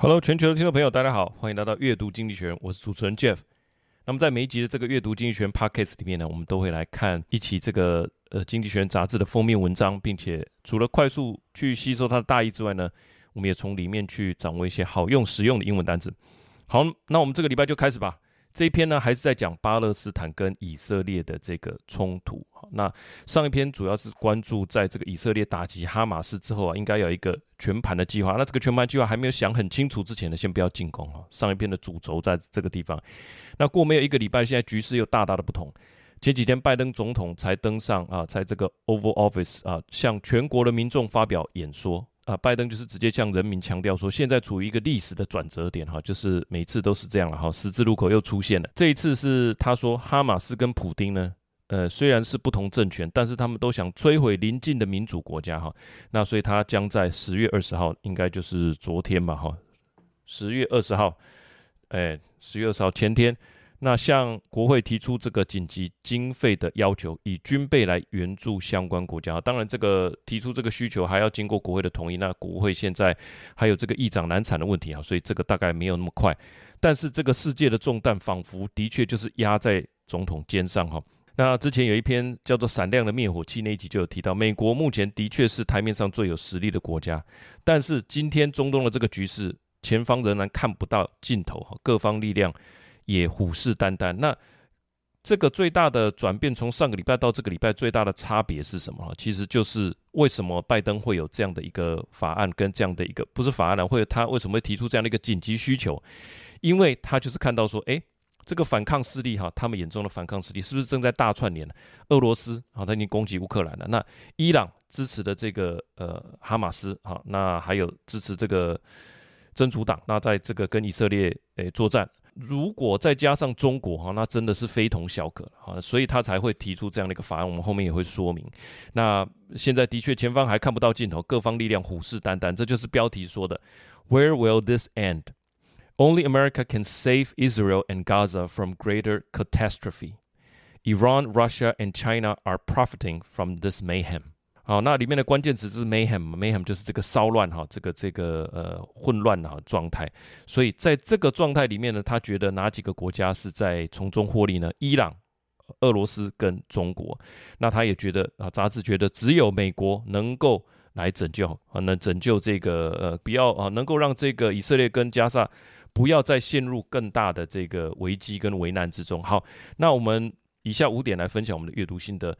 Hello，全球的听众朋友，大家好，欢迎来到阅读经济学人，我是主持人 Jeff。那么在每一集的这个阅读经济学人 Podcast 里面呢，我们都会来看一期这个呃经济学人杂志的封面文章，并且除了快速去吸收它的大意之外呢，我们也从里面去掌握一些好用实用的英文单词。好，那我们这个礼拜就开始吧。这一篇呢，还是在讲巴勒斯坦跟以色列的这个冲突。那上一篇主要是关注在这个以色列打击哈马斯之后啊，应该有一个全盘的计划。那这个全盘计划还没有想很清楚之前呢，先不要进攻啊。上一篇的主轴在这个地方。那过没有一个礼拜，现在局势又大大的不同。前几天拜登总统才登上啊，在这个 Oval Office 啊，向全国的民众发表演说。啊，拜登就是直接向人民强调说，现在处于一个历史的转折点哈，就是每次都是这样了哈，十字路口又出现了。这一次是他说，哈马斯跟普丁呢，呃，虽然是不同政权，但是他们都想摧毁邻近的民主国家哈。那所以他将在十月二十号，应该就是昨天吧哈，十月二十号，哎，十月二十号前天。那向国会提出这个紧急经费的要求，以军备来援助相关国家。当然，这个提出这个需求还要经过国会的同意。那国会现在还有这个议长难产的问题啊，所以这个大概没有那么快。但是这个世界的重担仿佛的确就是压在总统肩上哈。那之前有一篇叫做《闪亮的灭火器》那一集就有提到，美国目前的确是台面上最有实力的国家，但是今天中东的这个局势，前方仍然看不到尽头哈，各方力量。也虎视眈眈。那这个最大的转变，从上个礼拜到这个礼拜，最大的差别是什么？其实就是为什么拜登会有这样的一个法案，跟这样的一个不是法案，会他为什么会提出这样的一个紧急需求？因为他就是看到说，诶，这个反抗势力哈，他们眼中的反抗势力是不是正在大串联？俄罗斯啊，他已经攻击乌克兰了。那伊朗支持的这个呃哈马斯啊，那还有支持这个真主党，那在这个跟以色列诶作战。如果再加上中国哈，那真的是非同小可哈，所以他才会提出这样的一个法案。我们后面也会说明。那现在的确前方还看不到尽头，各方力量虎视眈眈，这就是标题说的。Where will this end? Only America can save Israel and Gaza from greater catastrophe. Iran, Russia, and China are profiting from this mayhem. 好，那里面的关键词是 mayhem，mayhem 就是这个骚乱哈，这个这个呃混乱哈状态。所以在这个状态里面呢，他觉得哪几个国家是在从中获利呢？伊朗、俄罗斯跟中国。那他也觉得啊，杂志觉得只有美国能够来拯救啊，能拯救这个呃，不要啊，能够让这个以色列跟加萨不要再陷入更大的这个危机跟危难之中。好，那我们以下五点来分享我们的阅读心得。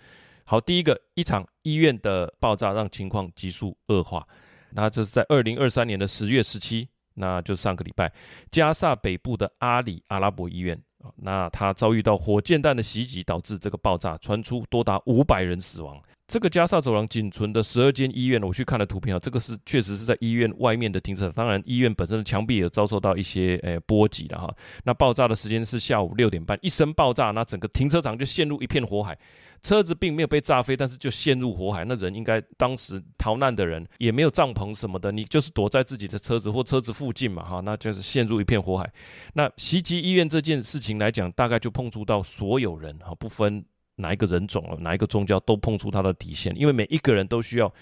好，第一个，一场医院的爆炸让情况急速恶化。那这是在二零二三年的十月十七，那就上个礼拜，加萨北部的阿里阿拉伯医院，那它遭遇到火箭弹的袭击，导致这个爆炸，传出多达五百人死亡。这个加萨走廊仅存的十二间医院，我去看了图片啊，这个是确实是在医院外面的停车场。当然，医院本身的墙壁也遭受到一些诶波及了哈。那爆炸的时间是下午六点半，一声爆炸，那整个停车场就陷入一片火海。车子并没有被炸飞，但是就陷入火海。那人应该当时逃难的人也没有帐篷什么的，你就是躲在自己的车子或车子附近嘛，哈，那就是陷入一片火海。那袭击医院这件事情来讲，大概就碰触到所有人哈，不分。哪一个人种了，哪一个宗教都碰触他的底线，因为每一个人都需要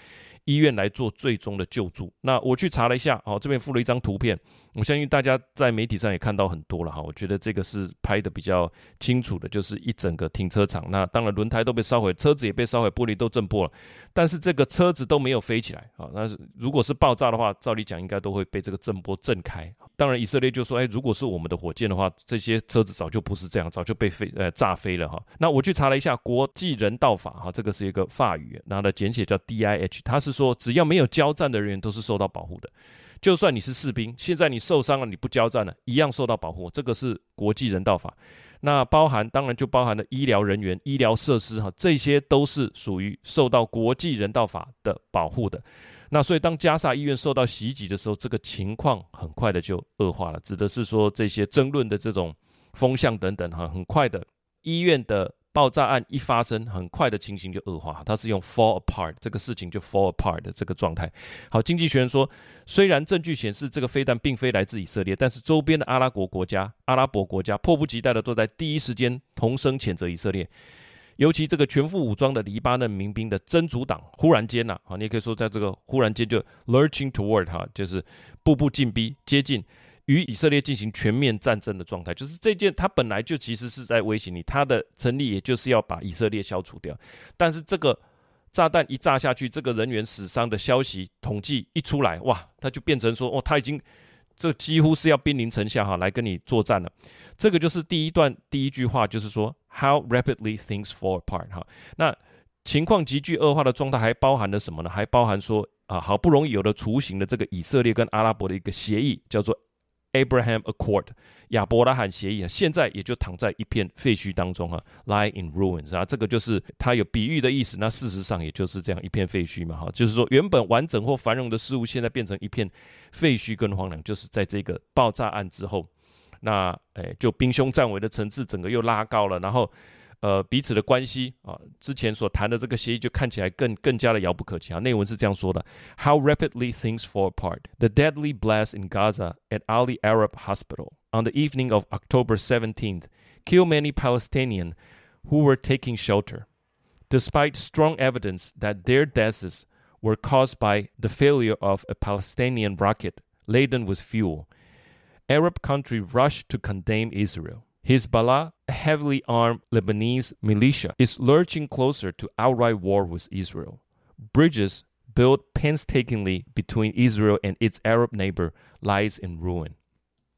医院来做最终的救助。那我去查了一下，哦，这边附了一张图片，我相信大家在媒体上也看到很多了哈。我觉得这个是拍的比较清楚的，就是一整个停车场。那当然轮胎都被烧毁，车子也被烧毁，玻璃都震破了，但是这个车子都没有飞起来啊。那如果是爆炸的话，照理讲应该都会被这个震波震开。当然，以色列就说：“哎，如果是我们的火箭的话，这些车子早就不是这样，早就被飞呃炸飞了哈。”那我去查了一下国际人道法哈，这个是一个法语，然后的简写叫 DIH，它是说只要没有交战的人员都是受到保护的，就算你是士兵，现在你受伤了，你不交战了，一样受到保护。这个是国际人道法，那包含当然就包含了医疗人员、医疗设施哈，这些都是属于受到国际人道法的保护的。那所以，当加萨医院受到袭击的时候，这个情况很快的就恶化了。指的是说，这些争论的这种风向等等，哈，很快的，医院的爆炸案一发生，很快的情形就恶化。它是用 fall apart 这个事情就 fall apart 的这个状态。好，经济学人说，虽然证据显示这个飞弹并非来自以色列，但是周边的阿拉伯国家、阿拉伯国家迫不及待的都在第一时间同声谴责以色列。尤其这个全副武装的黎巴嫩民兵的真主党，忽然间呐，啊，你也可以说在这个忽然间就 lurching toward 哈，就是步步进逼接近与以色列进行全面战争的状态。就是这件，他本来就其实是在威胁你，他的成立也就是要把以色列消除掉。但是这个炸弹一炸下去，这个人员死伤的消息统计一出来，哇，他就变成说，哦，他已经。这几乎是要兵临城下哈，来跟你作战了。这个就是第一段第一句话，就是说 How rapidly things fall apart 哈。那情况急剧恶化的状态还包含了什么呢？还包含说啊，好不容易有了雏形的这个以色列跟阿拉伯的一个协议，叫做。Abraham Accord，亚伯拉罕协议啊，现在也就躺在一片废墟当中啊，lie in ruins 啊，这个就是它有比喻的意思。那事实上也就是这样一片废墟嘛，哈，就是说原本完整或繁荣的事物，现在变成一片废墟跟荒凉，就是在这个爆炸案之后，那诶，就兵凶战危的层次整个又拉高了，然后。呃，彼此的关系啊，之前所谈的这个协议就看起来更更加的遥不可及啊。内文是这样说的：How rapidly things fall apart. The deadly blast in Gaza at Ali Arab Hospital on the evening of October 17th killed many Palestinians who were taking shelter, despite strong evidence that their deaths were caused by the failure of a Palestinian rocket laden with fuel. Arab country rushed to condemn Israel. Hezbollah, a heavily armed Lebanese militia, is lurching closer to outright war with Israel. Bridges built painstakingly between Israel and its Arab neighbor lies in ruin.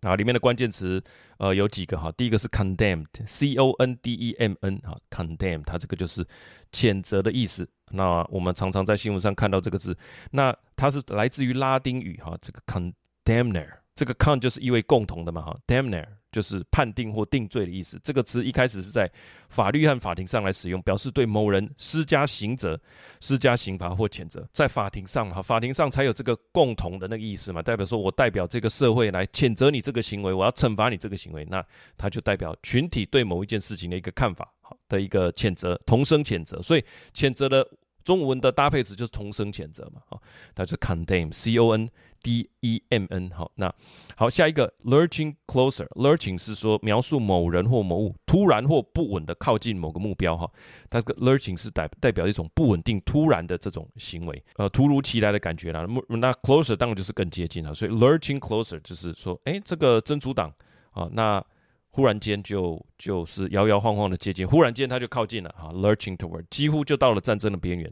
啊，里面的关键词呃有几个哈，第一个是 condemned，c o n d e m n 哈，condemn，它这个就是谴责的意思。那我们常常在新闻上看到这个字，那它是来自于拉丁语哈，这个 condemner，这个 con 就是意味共同的嘛哈，damner。 就是判定或定罪的意思。这个词一开始是在法律和法庭上来使用，表示对某人施加刑责、施加刑罚或谴责。在法庭上哈，法庭上才有这个共同的那个意思嘛，代表说我代表这个社会来谴责你这个行为，我要惩罚你这个行为，那它就代表群体对某一件事情的一个看法，好的一个谴责，同声谴责。所以谴责的中文的搭配词就是同声谴责嘛，哈，它是 condemn，c o n。D E M N 好，那好，下一个 lurching closer，lurching 是说描述某人或某物突然或不稳的靠近某个目标哈，它这个 lurching 是代代表一种不稳定、突然的这种行为，呃，突如其来的感觉啦。那 closer 当然就是更接近了，所以 lurching closer 就是说，哎，这个真主党啊，那忽然间就就是摇摇晃晃的接近，忽然间他就靠近了啊，lurching toward，几乎就到了战争的边缘。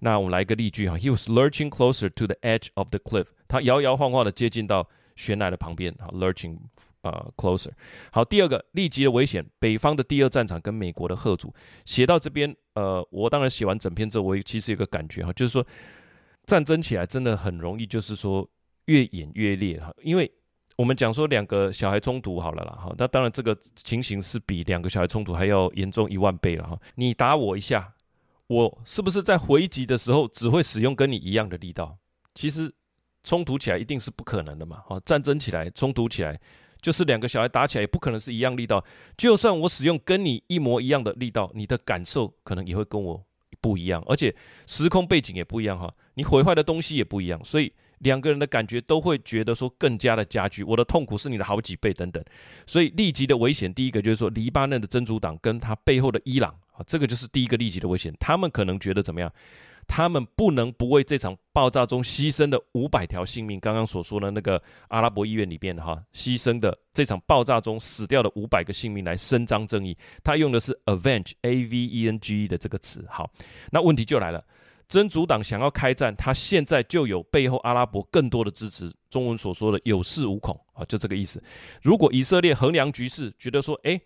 那我们来一个例句哈，He was lurching closer to the edge of the cliff。他摇摇晃晃的接近到悬崖的旁边，哈，lurching 呃 closer。好，第二个立即的危险，北方的第二战场跟美国的吓阻。写到这边，呃，我当然写完整篇之后，我其实有个感觉哈，就是说战争起来真的很容易，就是说越演越烈哈。因为我们讲说两个小孩冲突好了啦，哈，那当然这个情形是比两个小孩冲突还要严重一万倍了哈。你打我一下。我是不是在回击的时候只会使用跟你一样的力道？其实冲突起来一定是不可能的嘛！哦，战争起来、冲突起来，就是两个小孩打起来也不可能是一样力道。就算我使用跟你一模一样的力道，你的感受可能也会跟我不一样，而且时空背景也不一样哈。你毁坏的东西也不一样，所以两个人的感觉都会觉得说更加的加剧。我的痛苦是你的好几倍等等。所以立即的危险，第一个就是说黎巴嫩的真主党跟他背后的伊朗。啊，这个就是第一个立即的危险。他们可能觉得怎么样？他们不能不为这场爆炸中牺牲的五百条性命，刚刚所说的那个阿拉伯医院里边哈，牺牲的这场爆炸中死掉的五百个性命来伸张正义。他用的是 avenge，a v e n g e 的这个词。好，那问题就来了，真主党想要开战，他现在就有背后阿拉伯更多的支持。中文所说的有恃无恐啊，就这个意思。如果以色列衡量局势，觉得说，哎。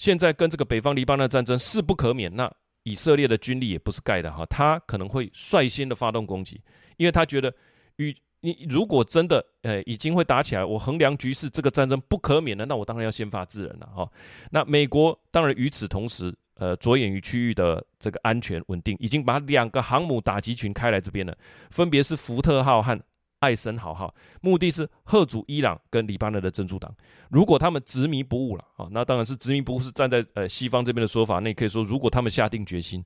现在跟这个北方黎巴嫩战争势不可免，那以色列的军力也不是盖的哈，他可能会率先的发动攻击，因为他觉得与你如果真的呃已经会打起来，我衡量局势，这个战争不可免的，那我当然要先发制人了哈。那美国当然与此同时，呃着眼于区域的这个安全稳定，已经把两个航母打击群开来这边了，分别是福特号和。艾森豪号，目的是吓阻伊朗跟黎巴嫩的真主党。如果他们执迷不悟了啊，那当然是执迷不悟，是站在呃西方这边的说法。那也可以说，如果他们下定决心，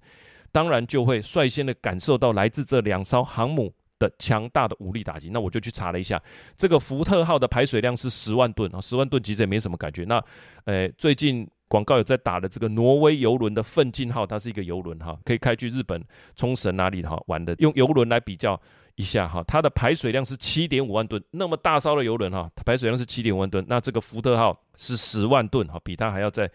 当然就会率先的感受到来自这两艘航母的强大的武力打击。那我就去查了一下，这个福特号的排水量是十万吨啊，十万吨其实也没什么感觉。那呃，最近广告有在打的这个挪威邮轮的奋进号，它是一个邮轮哈，可以开去日本冲绳哪里哈玩的。用邮轮来比较一下哈，它的排水量是七点五万吨，那么大艘的游轮哈，它排水量是七点五万吨。那这个福特号是十万吨哈，比它还要再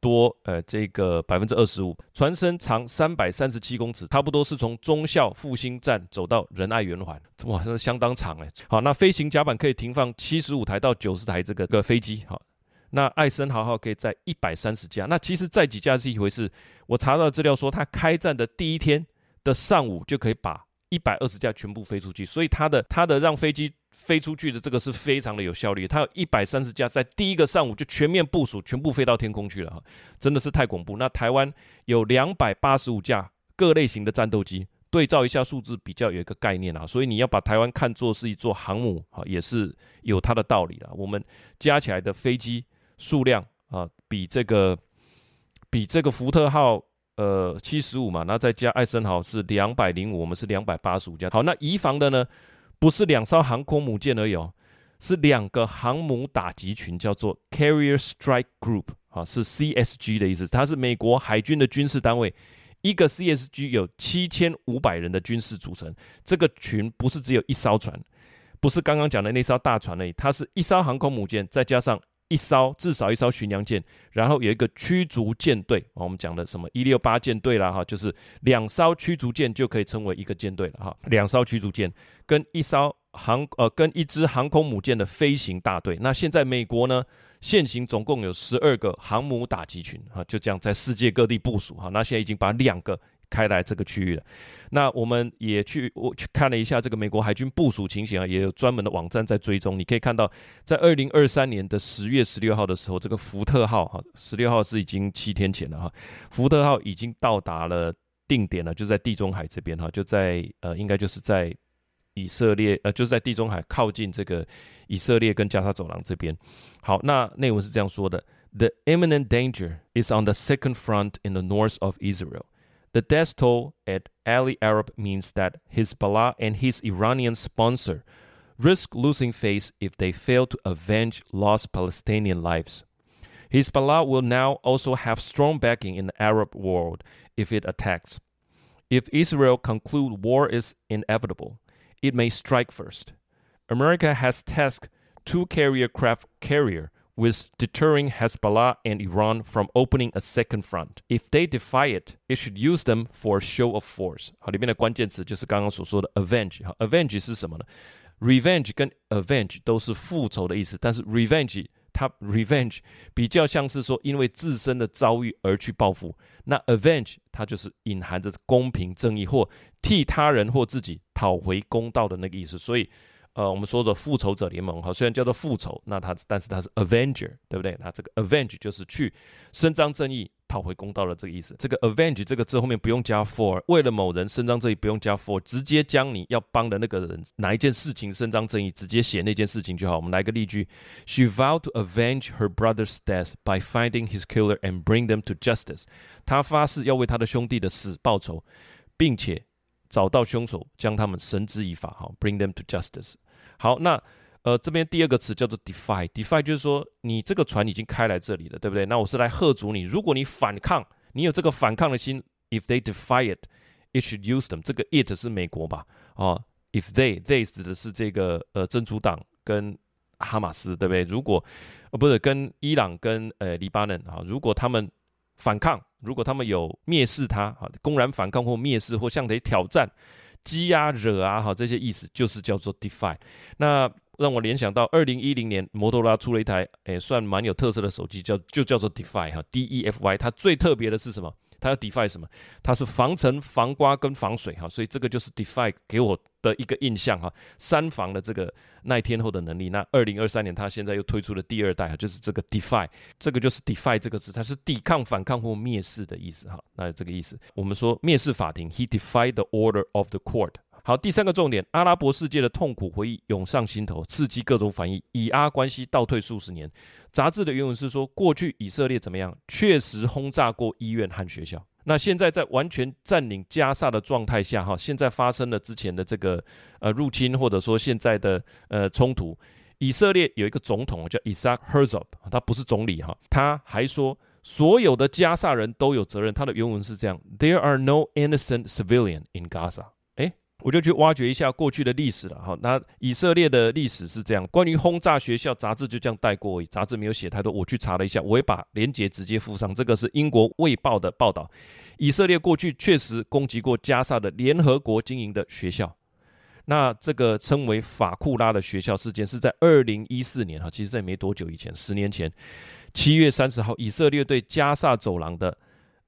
多呃这个百分之二十五。船身长三百三十七公尺，差不多是从忠孝复兴站走到仁爱圆环，哇，那是相当长哎。好，那飞行甲板可以停放七十五台到九十台这个个飞机哈。那艾森豪号可以载一百三十架，那其实载几架是一回事。我查到资料说，它开战的第一天的上午就可以把一百二十架全部飞出去，所以它的它的让飞机飞出去的这个是非常的有效率。它有一百三十架在第一个上午就全面部署，全部飞到天空去了哈，真的是太恐怖。那台湾有两百八十五架各类型的战斗机，对照一下数字比较有一个概念啊。所以你要把台湾看作是一座航母啊，也是有它的道理的。我们加起来的飞机。数量啊，比这个比这个福特号呃七十五嘛，那再加艾森豪是两百零五，我们是两百八十五架。好，那移防的呢，不是两艘航空母舰而已哦，是两个航母打击群，叫做 Carrier Strike Group 啊，是 CSG 的意思，它是美国海军的军事单位。一个 CSG 有七千五百人的军事组成，这个群不是只有一艘船，不是刚刚讲的那艘大船而已，它是一艘航空母舰，再加上。一艘至少一艘巡洋舰，然后有一个驱逐舰队，我们讲的什么一六八舰队啦，哈，就是两艘驱逐舰就可以称为一个舰队了哈。两艘驱逐舰跟一艘航呃跟一支航空母舰的飞行大队。那现在美国呢，现行总共有十二个航母打击群哈，就这样在世界各地部署哈。那现在已经把两个。开来这个区域了，那我们也去我去看了一下这个美国海军部署情形啊，也有专门的网站在追踪。你可以看到，在二零二三年的十月十六号的时候，这个福特号哈，十六号是已经七天前了哈，福特号已经到达了定点了，就在地中海这边哈，就在呃，应该就是在以色列呃，就是在地中海靠近这个以色列跟加沙走廊这边。好，那内文是这样说的：The imminent danger is on the second front in the north of Israel. The death toll at Ali Arab means that Hezbollah and his Iranian sponsor risk losing face if they fail to avenge lost Palestinian lives. Hezbollah will now also have strong backing in the Arab world if it attacks. If Israel concludes war is inevitable, it may strike first. America has tasked two carrier craft carrier with deterring Hezbollah and Iran from opening a second front. If they defy it, it should use them for show of force。好，里面的关键词就是刚刚所说的 avenge。好，avenge 是什么呢？revenge 跟 avenge 都是复仇的意思，但是 revenge 它 revenge 比较像是说因为自身的遭遇而去报复，那 avenge 它就是隐含着公平正义或替他人或自己讨回公道的那个意思，所以。 呃，我们说的复仇者联盟哈，虽然叫做复仇，那它但是它是 Avenger，对不对？那这个 avenger 就是去伸张正义、讨回公道的这个意思。这个 Avenge 这个字后面不用加 for，为了某人伸张正义不用加 for，直接将你要帮的那个人哪一件事情伸张正义，直接写那件事情就好。我们来个例句：She vowed to avenge her brother's death by finding his killer and bring them to justice。她发誓要为她的兄弟的死报仇，并且。找到凶手，将他们绳之以法，哈，bring them to justice。好，那呃这边第二个词叫做 defy，defy 就是说你这个船已经开来这里了，对不对？那我是来喝阻你，如果你反抗，你有这个反抗的心，if they defy it，it should use them。这个 it 是美国吧？哦，if they，they 指的是这个呃真主党跟哈马斯，对不对？如果呃不是跟伊朗跟呃黎巴嫩啊，如果他们反抗。如果他们有蔑视他，啊，公然反抗或蔑视或向谁挑战、激压、惹啊，哈，这些意思就是叫做 defy。那让我联想到二零一零年摩托罗拉出了一台，诶，算蛮有特色的手机，叫就叫做 defy 哈，D E F Y。它最特别的是什么？它要 defy 什么？它是防尘、防刮跟防水哈，所以这个就是 defy 给我的一个印象哈。三防的这个耐天候的能力。那二零二三年，它现在又推出了第二代哈，就是这个 defy，这个就是 defy 这个字，它是抵抗、反抗或蔑视的意思哈。那这个意思，我们说蔑视法庭，He defied the order of the court。好，第三个重点，阿拉伯世界的痛苦回忆涌上心头，刺激各种反应，以阿关系倒退数十年。杂志的原文是说，过去以色列怎么样？确实轰炸过医院和学校。那现在在完全占领加萨的状态下，哈，现在发生了之前的这个呃入侵，或者说现在的呃冲突。以色列有一个总统叫 Isaac Herzog，他不是总理哈，他还说所有的加萨人都有责任。他的原文是这样：There are no innocent civilian in Gaza。我就去挖掘一下过去的历史了。哈，那以色列的历史是这样：关于轰炸学校，杂志就这样带过，杂志没有写太多。我去查了一下，我也把连结直接附上。这个是英国卫报的报道。以色列过去确实攻击过加萨的联合国经营的学校。那这个称为法库拉的学校事件是在二零一四年哈，其实在没多久以前，十年前七月三十号，以色列对加萨走廊的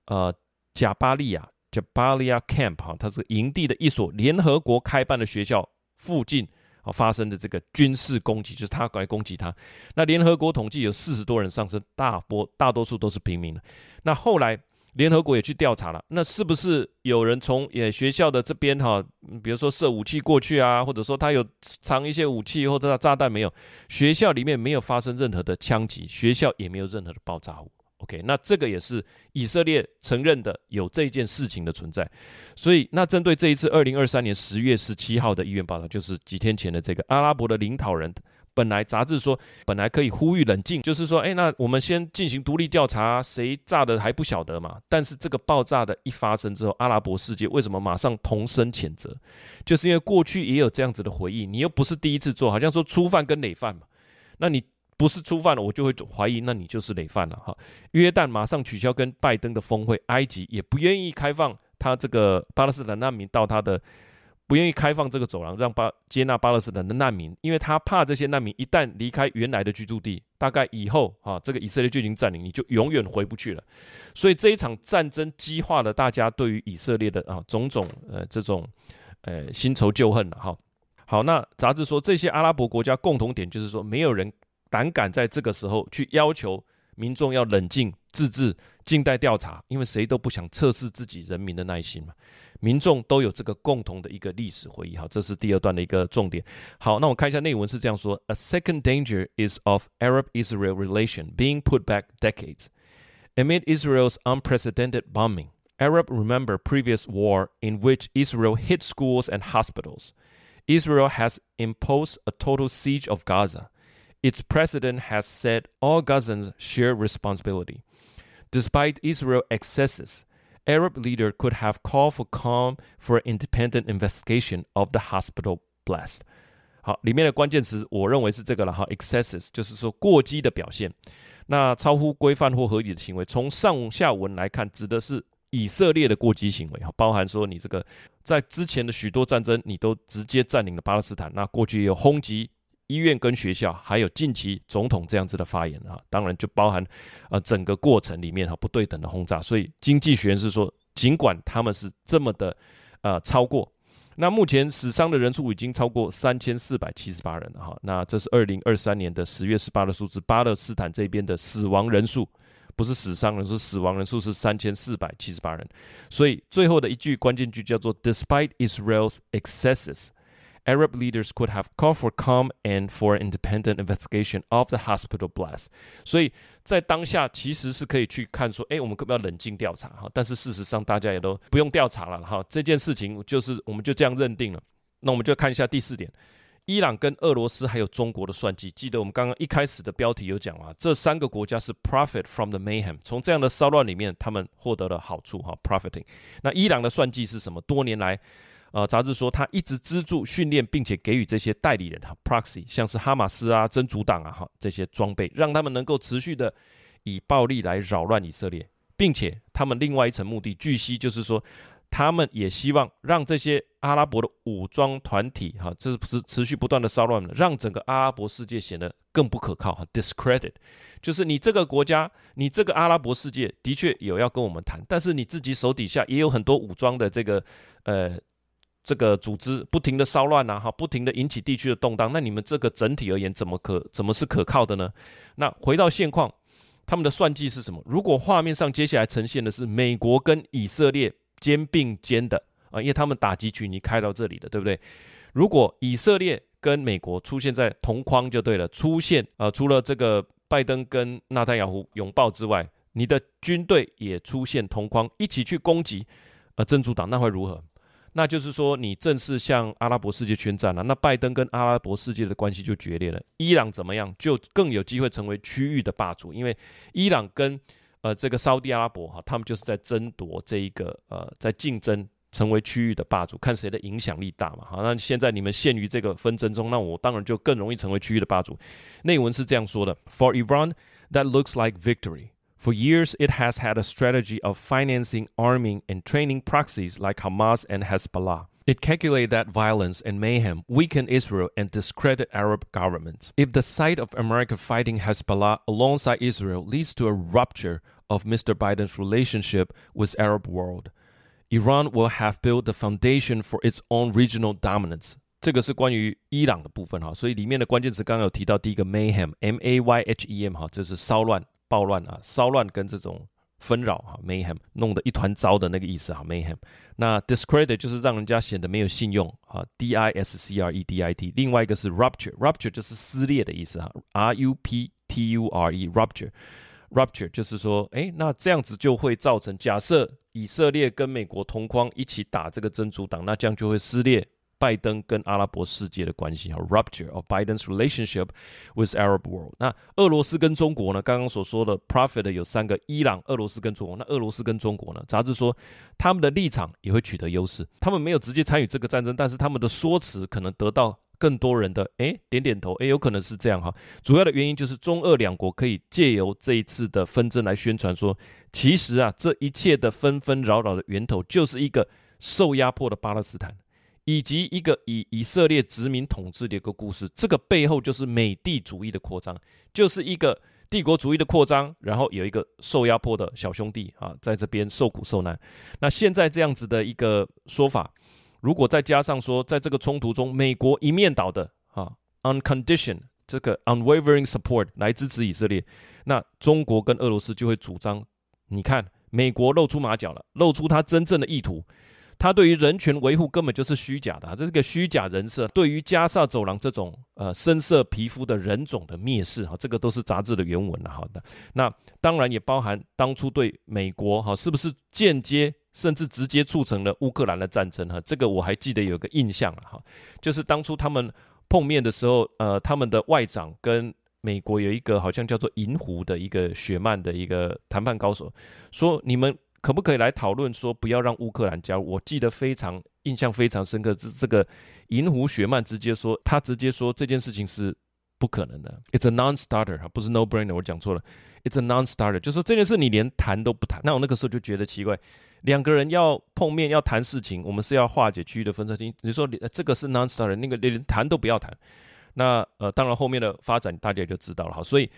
呃贾巴利亚 （Jabalia Camp） 哈，它是营地的一所联合国开办的学校附近啊发生的这个军事攻击，就是他来攻击他。那联合国统计有四十多人丧生，大波大多数都是平民。那后来。联合国也去调查了，那是不是有人从也学校的这边哈，比如说射武器过去啊，或者说他有藏一些武器或者炸弹没有？学校里面没有发生任何的枪击，学校也没有任何的爆炸物。OK，那这个也是以色列承认的有这件事情的存在。所以，那针对这一次二零二三年十月十七号的医院报道，就是几天前的这个阿拉伯的领导人。本来杂志说，本来可以呼吁冷静，就是说，哎，那我们先进行独立调查，谁炸的还不晓得嘛。但是这个爆炸的一发生之后，阿拉伯世界为什么马上同声谴责？就是因为过去也有这样子的回忆，你又不是第一次做，好像说初犯跟累犯嘛。那你不是初犯了，我就会怀疑，那你就是累犯了哈。约旦马上取消跟拜登的峰会，埃及也不愿意开放他这个巴勒斯坦难民到他的。不愿意开放这个走廊，让巴接纳巴勒斯坦的难民，因为他怕这些难民一旦离开原来的居住地，大概以后啊，这个以色列就已经占领，你就永远回不去了。所以这一场战争激化了大家对于以色列的啊种种呃这种呃新仇旧恨了哈。好，那杂志说这些阿拉伯国家共同点就是说，没有人胆敢在这个时候去要求民众要冷静自治、静待调查，因为谁都不想测试自己人民的耐心嘛。民众都有这个共同的一个历史回忆，好，这是第二段的一个重点。好，那我看一下内文是这样说：A second danger is of Arab-Israel relation being put back decades amid Israel's unprecedented bombing. Arab remember previous war in which Israel hit schools and hospitals. Israel has imposed a total siege of Gaza. Its president has said all Gazans share responsibility. Despite Israel excesses. Arab leader could have called for calm for independent investigation of the hospital blast。好，里面的关键词我认为是这个了哈，excesses 就是说过激的表现，那超乎规范或合理的行为。从上下文来看，指的是以色列的过激行为哈，包含说你这个在之前的许多战争，你都直接占领了巴勒斯坦，那过去也有轰击。 医院跟学校，还有近期总统这样子的发言啊，当然就包含呃整个过程里面哈不对等的轰炸，所以经济学人是说，尽管他们是这么的呃超过，那目前死伤的人数已经超过三千四百七十八人了哈，那这是二零二三年的十月十八的数字，巴勒斯坦这边的死亡人数不是死伤人数，死亡人数是三千四百七十八人，所以最后的一句关键句叫做 Despite Israel's excesses。Arab leaders could have called for calm and for independent investigation of the hospital blast。所以在当下其实是可以去看说，哎，我们可不要冷静调查哈？但是事实上大家也都不用调查了哈。这件事情就是我们就这样认定了。那我们就看一下第四点，伊朗跟俄罗斯还有中国的算计。记得我们刚刚一开始的标题有讲啊，这三个国家是 profit from the mayhem，从这样的骚乱里面他们获得了好处哈，profiting。那伊朗的算计是什么？多年来。呃，杂志说他一直资助、训练，并且给予这些代理人哈 （proxy），像是哈马斯啊、真主党啊哈这些装备，让他们能够持续的以暴力来扰乱以色列，并且他们另外一层目的，据悉就是说，他们也希望让这些阿拉伯的武装团体哈，这是持续不断的骚乱，让整个阿拉伯世界显得更不可靠哈，discredit，就是你这个国家，你这个阿拉伯世界的确有要跟我们谈，但是你自己手底下也有很多武装的这个呃。这个组织不停的骚乱呐，哈，不停的引起地区的动荡，那你们这个整体而言怎么可怎么是可靠的呢？那回到现况，他们的算计是什么？如果画面上接下来呈现的是美国跟以色列肩并肩的啊，因为他们打击群你开到这里的，对不对？如果以色列跟美国出现在同框就对了，出现呃除了这个拜登跟纳坦雅胡拥抱之外，你的军队也出现同框一起去攻击呃真主党，那会如何？那就是说，你正式向阿拉伯世界宣战了，那拜登跟阿拉伯世界的关系就决裂了。伊朗怎么样，就更有机会成为区域的霸主，因为伊朗跟呃，这个沙乌地阿拉伯哈，他们就是在争夺这一个呃，在竞争成为区域的霸主，看谁的影响力大嘛。好，那现在你们陷于这个纷争中，那我当然就更容易成为区域的霸主。内文是这样说的：For Iran, that looks like victory. For years, it has had a strategy of financing, arming, and training proxies like Hamas and Hezbollah. It calculated that violence and mayhem weaken Israel and discredit Arab governments. If the sight of America fighting Hezbollah alongside Israel leads to a rupture of Mr. Biden's relationship with Arab world, Iran will have built the foundation for its own regional dominance. 这个是关于伊朗的部分哈，所以里面的关键词刚刚有提到第一个 mayhem，m a y h e m 哈，这是骚乱、 暴乱啊，骚乱跟这种。纷扰啊，mayhem 弄得一团糟的那个意思啊，mayhem。那 discredit 就是让人家显得没有信用啊，d i s c r e d i t。另外一个是 rupture，rupture 就是撕裂的意思哈，r u p t u r e，rupture，rupture 就是说，哎，那这样子就会造成，假设以色列跟美国同框一起打这个真主党，那这样就会撕裂。拜登跟阿拉伯世界的关系哈，rupture of Biden's relationship with Arab world。那俄罗斯跟中国呢？刚刚所说的 profit 有三个：伊朗、俄罗斯跟中国。那俄罗斯跟中国呢？杂志说他们的立场也会取得优势。他们没有直接参与这个战争，但是他们的说辞可能得到更多人的诶点点头，诶有可能是这样哈。主要的原因就是中俄两国可以借由这一次的纷争来宣传说，其实啊，这一切的纷纷扰扰的源头就是一个受压迫的巴勒斯坦。以及一个以以色列殖民统治的一个故事，这个背后就是美帝主义的扩张，就是一个帝国主义的扩张，然后有一个受压迫的小兄弟啊，在这边受苦受难。那现在这样子的一个说法，如果再加上说，在这个冲突中，美国一面倒的啊，unconditioned 这个 unwavering support 来支持以色列，那中国跟俄罗斯就会主张，你看，美国露出马脚了，露出他真正的意图。他对于人权维护根本就是虚假的，啊，这是个虚假人设。对于加萨走廊这种呃深色皮肤的人种的蔑视，哈，这个都是杂志的原文了。好的，那当然也包含当初对美国哈是不是间接甚至直接促成了乌克兰的战争哈，这个我还记得有个印象了哈，就是当初他们碰面的时候，呃，他们的外长跟美国有一个好像叫做银狐的一个雪曼的一个谈判高手，说你们。可不可以来讨论说不要让乌克兰加入？我记得非常印象非常深刻，是这个银狐雪曼直接说，他直接说这件事情是不可能的。It's a non-starter 哈，不是 no-brainer，我讲错了。It's a non-starter，就说这件事你连谈都不谈。那我那个时候就觉得奇怪，两个人要碰面要谈事情，我们是要化解区域的纷争。你说这个是 non-starter，那个连谈都不要谈。那呃，当然后面的发展大家也就知道了哈。所以，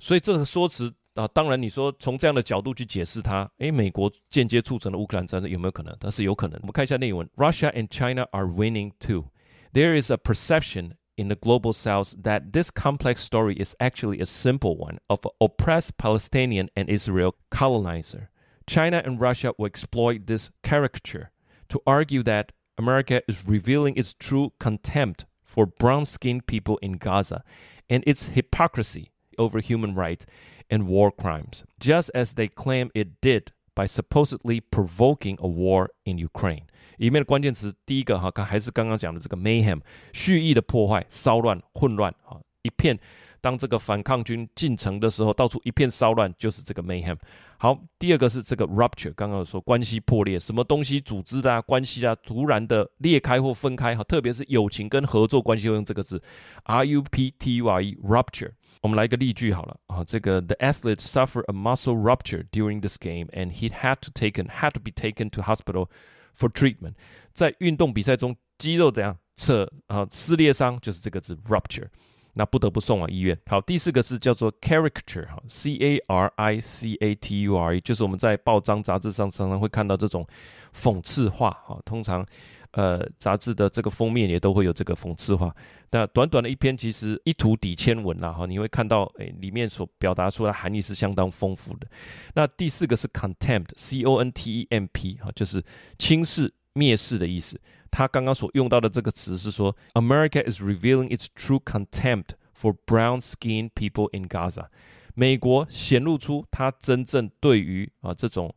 所以这个说辞。啊，当然，你说从这样的角度去解释它，诶，美国间接促成了乌克兰战争有没有可能？但是有可能。我们看一下内文：Russia and China are winning too. There is a perception in the global south that this complex story is actually a simple one of an oppressed Palestinian and Israel colonizer. China and Russia will exploit this caricature to argue that America is revealing its true contempt for brown-skinned people in Gaza and its hypocrisy over human rights. And war crimes, just as they claim it did by supposedly provoking a war in Ukraine。里面的关键词，第一个哈，看还是刚刚讲的这个 mayhem，蓄意的破坏、骚乱、混乱啊，一片。当这个反抗军进城的时候，到处一片骚乱，就是这个 mayhem。好，第二个是这个 rupture，刚刚有说关系破裂，什么东西组织的啊，关系啊，突然的裂开或分开哈，特别是友情跟合作关系，会用这个字 r u p t u r e，rupture。我们来一个例句好了啊，这个 The athlete suffered a muscle rupture during this game and he had to taken had to be taken to hospital for treatment。在运动比赛中，肌肉怎样扯啊撕裂伤，就是这个字 rupture，那不得不送往医院。好，第四个是叫做 caricature 哈，c a r i c a t u r e，就是我们在报章杂志上常常会看到这种讽刺画哈，通常。呃，杂志的这个封面也都会有这个讽刺画。那短短的一篇，其实一图抵千文啦，哈，你会看到，诶、里面所表达出来的含义是相当丰富的。那第四个是 contempt，c o n t e m p，哈，就是轻视、蔑视的意思。他刚刚所用到的这个词是说，America is revealing its true contempt for brown-skinned people in Gaza。美国显露出他真正对于啊这种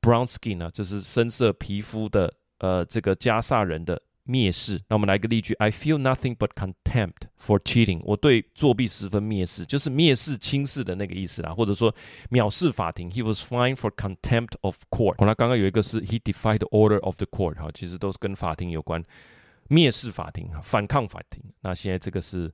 brown skin 啊，就是深色皮肤的。呃，这个加萨人的蔑视。那我们来个例句：I feel nothing but contempt for cheating。我对作弊十分蔑视，就是蔑视、轻视的那个意思啦，或者说藐视法庭。He was fined for contempt of court。好那刚刚有一个是 He defied the order of the court，哈，其实都是跟法庭有关，蔑视法庭，反抗法庭。那现在这个是。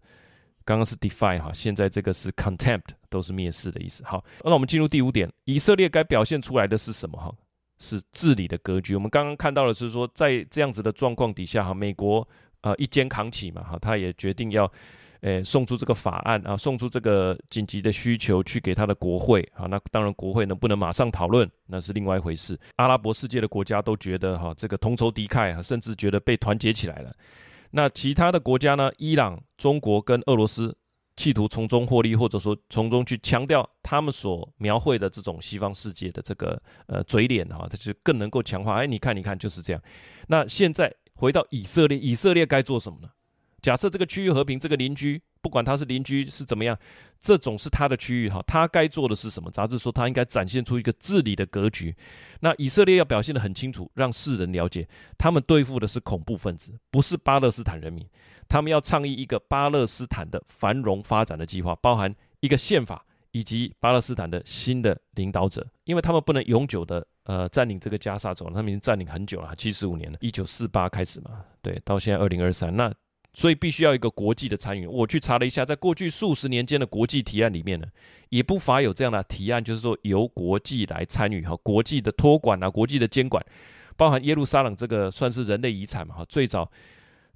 刚刚是 defy 哈，现在这个是 contempt，都是蔑视的意思。好，那我们进入第五点，以色列该表现出来的是什么？哈，是治理的格局。我们刚刚看到的是说，在这样子的状况底下，哈，美国呃一肩扛起嘛，哈，他也决定要，诶送出这个法案啊，送出这个紧急的需求去给他的国会。啊，那当然国会能不能马上讨论，那是另外一回事。阿拉伯世界的国家都觉得哈，这个同仇敌忾啊，甚至觉得被团结起来了。那其他的国家呢？伊朗、中国跟俄罗斯企图从中获利，或者说从中去强调他们所描绘的这种西方世界的这个呃嘴脸哈，它就更能够强化。哎，你看，你看，就是这样。那现在回到以色列，以色列该做什么呢？假设这个区域和平，这个邻居。不管他是邻居是怎么样，这种是他的区域哈，他该做的是什么？杂志说他应该展现出一个治理的格局。那以色列要表现得很清楚，让世人了解，他们对付的是恐怖分子，不是巴勒斯坦人民。他们要倡议一个巴勒斯坦的繁荣发展的计划，包含一个宪法以及巴勒斯坦的新的领导者，因为他们不能永久的呃占领这个加萨走廊，他们已经占领很久了，七十五年了，一九四八开始嘛，对，到现在二零二三那。所以必须要一个国际的参与。我去查了一下，在过去数十年间的国际提案里面呢，也不乏有这样的提案，就是说由国际来参与哈，国际的托管啊，国际的监管，包含耶路撒冷这个算是人类遗产嘛哈，最早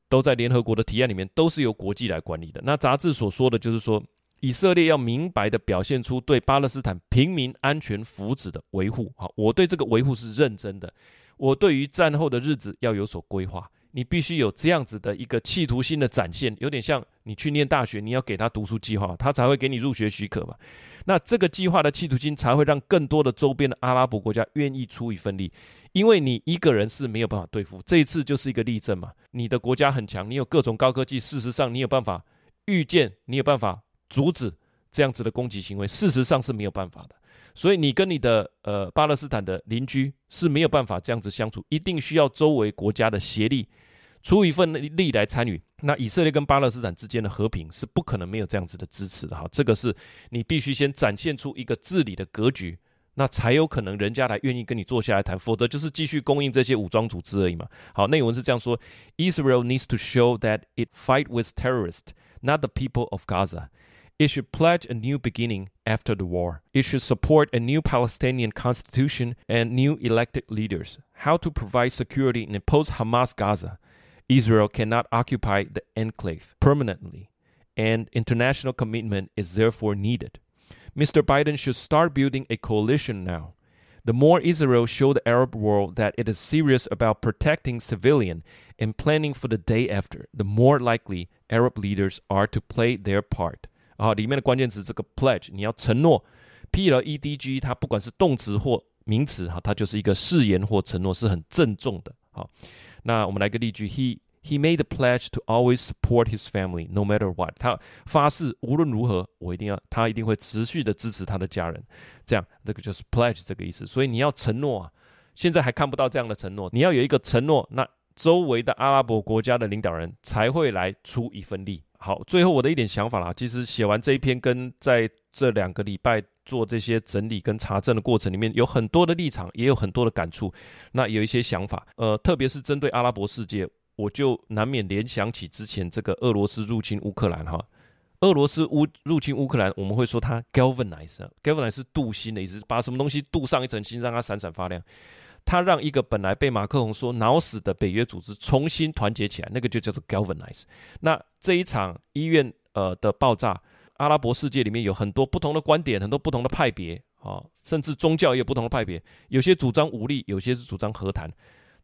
都在联合国的提案里面都是由国际来管理的。那杂志所说的就是说，以色列要明白的表现出对巴勒斯坦平民安全福祉的维护。好，我对这个维护是认真的，我对于战后的日子要有所规划。你必须有这样子的一个企图心的展现，有点像你去念大学，你要给他读书计划，他才会给你入学许可嘛。那这个计划的企图心才会让更多的周边的阿拉伯国家愿意出一份力，因为你一个人是没有办法对付。这一次就是一个例证嘛，你的国家很强，你有各种高科技，事实上你有办法预见，你有办法阻止这样子的攻击行为，事实上是没有办法的。所以你跟你的呃巴勒斯坦的邻居是没有办法这样子相处，一定需要周围国家的协力。出一份力来参与，那以色列跟巴勒斯坦之间的和平是不可能没有这样子的支持的哈。这个是你必须先展现出一个治理的格局，那才有可能人家来愿意跟你坐下来谈，否则就是继续供应这些武装组织而已嘛。好，内文是这样说：Israel needs to show that it fight with terrorists, not the people of Gaza. It should pledge a new beginning after the war. It should support a new Palestinian constitution and new elected leaders. How to provide security in a post-Hamas Gaza? Israel cannot occupy the enclave permanently, and international commitment is therefore needed. Mr. Biden should start building a coalition now. The more Israel show the Arab world that it is serious about protecting civilian and planning for the day after, the more likely Arab leaders are to play their part. 啊，里面的关键词这个 pledge，你要承诺，P L E D G，它不管是动词或名词哈，它就是一个誓言或承诺，是很郑重的。好。 那我们来个例句，He he made a pledge to always support his family no matter what。他发誓无论如何，我一定要，他一定会持续的支持他的家人。这样，这个就是 pledge 这个意思。所以你要承诺啊，现在还看不到这样的承诺，你要有一个承诺，那周围的阿拉伯国家的领导人才会来出一份力。好，最后我的一点想法啦，其实写完这一篇，跟在这两个礼拜做这些整理跟查证的过程里面，有很多的立场，也有很多的感触。那有一些想法，呃，特别是针对阿拉伯世界，我就难免联想起之前这个俄罗斯入侵乌克兰哈。俄罗斯乌入侵乌克兰，我们会说它 galvanize，galvanize 是镀锌的意思，把什么东西镀上一层锌，让它闪闪发亮。它让一个本来被马克宏说脑死的北约组织重新团结起来，那个就叫做 galvanize。那这一场医院呃的爆炸，阿拉伯世界里面有很多不同的观点，很多不同的派别啊，甚至宗教也有不同的派别，有些主张武力，有些是主张和谈，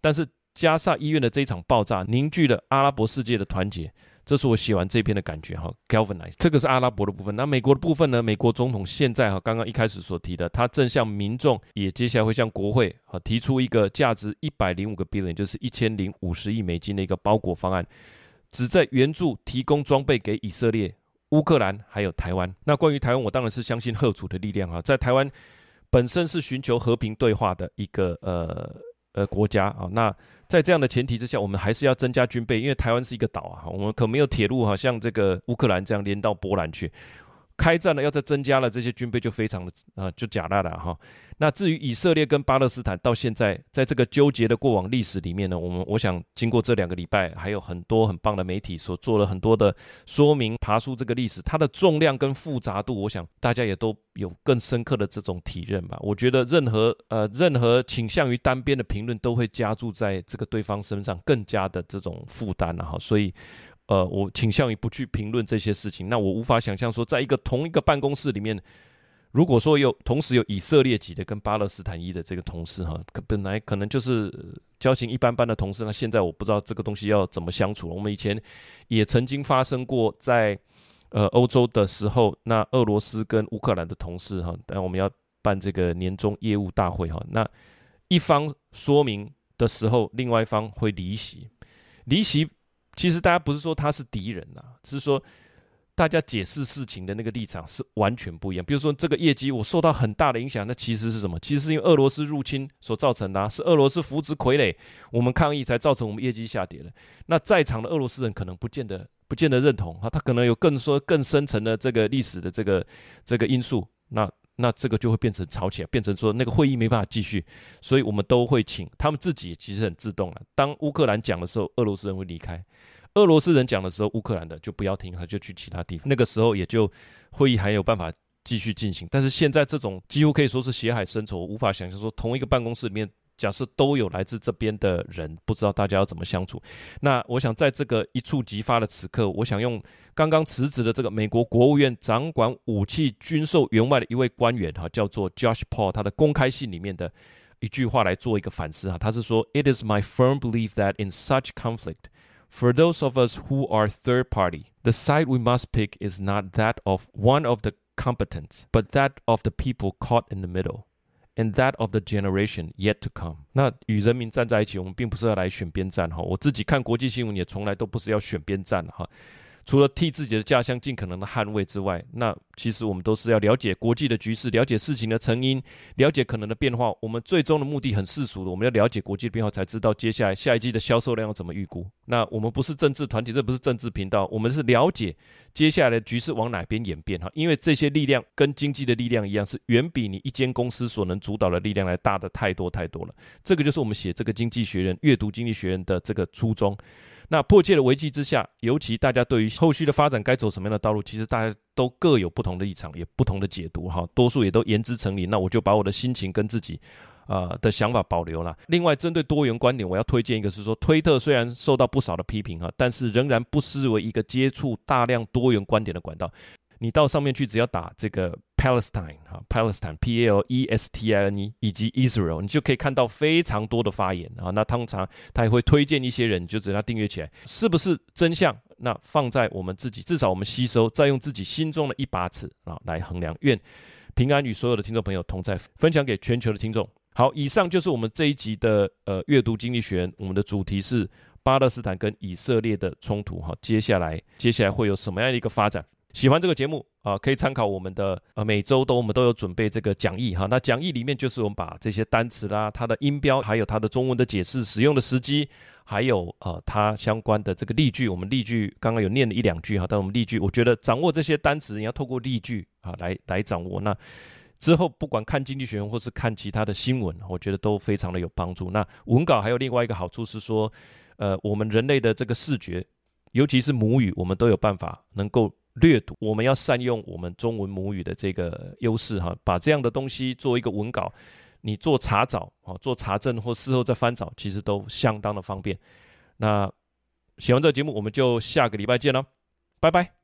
但是加萨医院的这一场爆炸凝聚了阿拉伯世界的团结。这是我写完这篇的感觉哈，galvanize，这个是阿拉伯的部分。那美国的部分呢？美国总统现在哈，刚刚一开始所提的，他正向民众，也接下来会向国会啊提出一个价值一百零五个 billion，就是一千零五十亿美金的一个包裹方案，旨在援助提供装备给以色列、乌克兰还有台湾。那关于台湾，我当然是相信贺主的力量啊，在台湾本身是寻求和平对话的一个呃。呃国家啊。那在这样的前提之下，我们还是要增加军备，因为台湾是一个岛啊，我们可没有铁路哈，像这个乌克兰这样连到波兰去。开战了，要再增加了这些军备就非常的啊，就假大了哈。那至于以色列跟巴勒斯坦，到现在在这个纠结的过往历史里面呢，我们我想经过这两个礼拜，还有很多很棒的媒体所做了很多的说明，爬出这个历史，它的重量跟复杂度，我想大家也都有更深刻的这种体认吧。我觉得任何呃任何倾向于单边的评论，都会加注在这个对方身上更加的这种负担了哈。所以。呃，我倾向于不去评论这些事情。那我无法想象说，在一个同一个办公室里面，如果说有同时有以色列籍的跟巴勒斯坦裔的这个同事哈，可本来可能就是交情一般般的同事，那现在我不知道这个东西要怎么相处了。我们以前也曾经发生过在呃欧洲的时候，那俄罗斯跟乌克兰的同事哈，但我们要办这个年终业务大会哈，那一方说明的时候，另外一方会离席，离席。其实大家不是说他是敌人呐，只是说大家解释事情的那个立场是完全不一样。比如说这个业绩我受到很大的影响，那其实是什么？其实是因为俄罗斯入侵所造成的，是俄罗斯扶植傀儡，我们抗议才造成我们业绩下跌的。那在场的俄罗斯人可能不见得不见得认同啊，他可能有更说更深层的这个历史的这个这个因素。那那这个就会变成吵起来，变成说那个会议没办法继续，所以我们都会请他们自己，其实很自动了。当乌克兰讲的时候，俄罗斯人会离开；俄罗斯人讲的时候，乌克兰的就不要听，他就去其他地方。那个时候也就会议还有办法继续进行。但是现在这种几乎可以说是血海深仇，无法想象说同一个办公室里面。假设都有来自这边的人，不知道大家要怎么相处。那我想在这个一触即发的此刻，我想用刚刚辞职的这个美国国务院掌管武器军售员外的一位官员哈，叫做 Josh Paul，他的公开信里面的一句话来做一个反思哈。他是说：“It is my firm belief that in such conflict, for those of us who are third party, the side we must pick is not that of one of the combatants, but that of the people caught in the middle.” And that of the generation yet to come。那与人民站在一起，我们并不是要来选边站哈。我自己看国际新闻也从来都不是要选边站哈。 除了替自己的家乡尽可能的捍卫之外，那其实我们都是要了解国际的局势，了解事情的成因，了解可能的变化。我们最终的目的很世俗的，我们要了解国际的变化，才知道接下来下一季的销售量要怎么预估。那我们不是政治团体，这不是政治频道，我们是了解接下来的局势往哪边演变哈。因为这些力量跟经济的力量一样，是远比你一间公司所能主导的力量来大的太多太多了。这个就是我们写这个经济学人阅读经济学人的这个初衷。那迫切的危机之下，尤其大家对于后续的发展该走什么样的道路，其实大家都各有不同的立场，也不同的解读哈。多数也都言之成理。那我就把我的心情跟自己啊、呃、的想法保留了。另外，针对多元观点，我要推荐一个是说，推特虽然受到不少的批评哈，但是仍然不失为一个接触大量多元观点的管道。你到上面去，只要打这个 Palestine 哈，Palestine P A L E S T I N E 以及 Israel，你就可以看到非常多的发言啊。那通常他也会推荐一些人，你就只要订阅起来，是不是真相？那放在我们自己，至少我们吸收，再用自己心中的一把尺啊来衡量。愿平安与所有的听众朋友同在，分享给全球的听众。好，以上就是我们这一集的呃阅读经济学，我们的主题是巴勒斯坦跟以色列的冲突哈。接下来接下来会有什么样的一个发展？喜欢这个节目啊，可以参考我们的呃每周都我们都有准备这个讲义哈。那讲义里面就是我们把这些单词啦、它的音标，还有它的中文的解释、使用的时机，还有呃它相关的这个例句。我们例句刚刚有念了一两句哈，但我们例句，我觉得掌握这些单词，你要透过例句啊来来掌握。那之后不管看经济学人或是看其他的新闻，我觉得都非常的有帮助。那文稿还有另外一个好处是说，呃，我们人类的这个视觉，尤其是母语，我们都有办法能够。略读，我们要善用我们中文母语的这个优势哈，把这样的东西做一个文稿，你做查找啊，做查证或事后再翻找，其实都相当的方便。那喜欢这个节目，我们就下个礼拜见了，拜拜。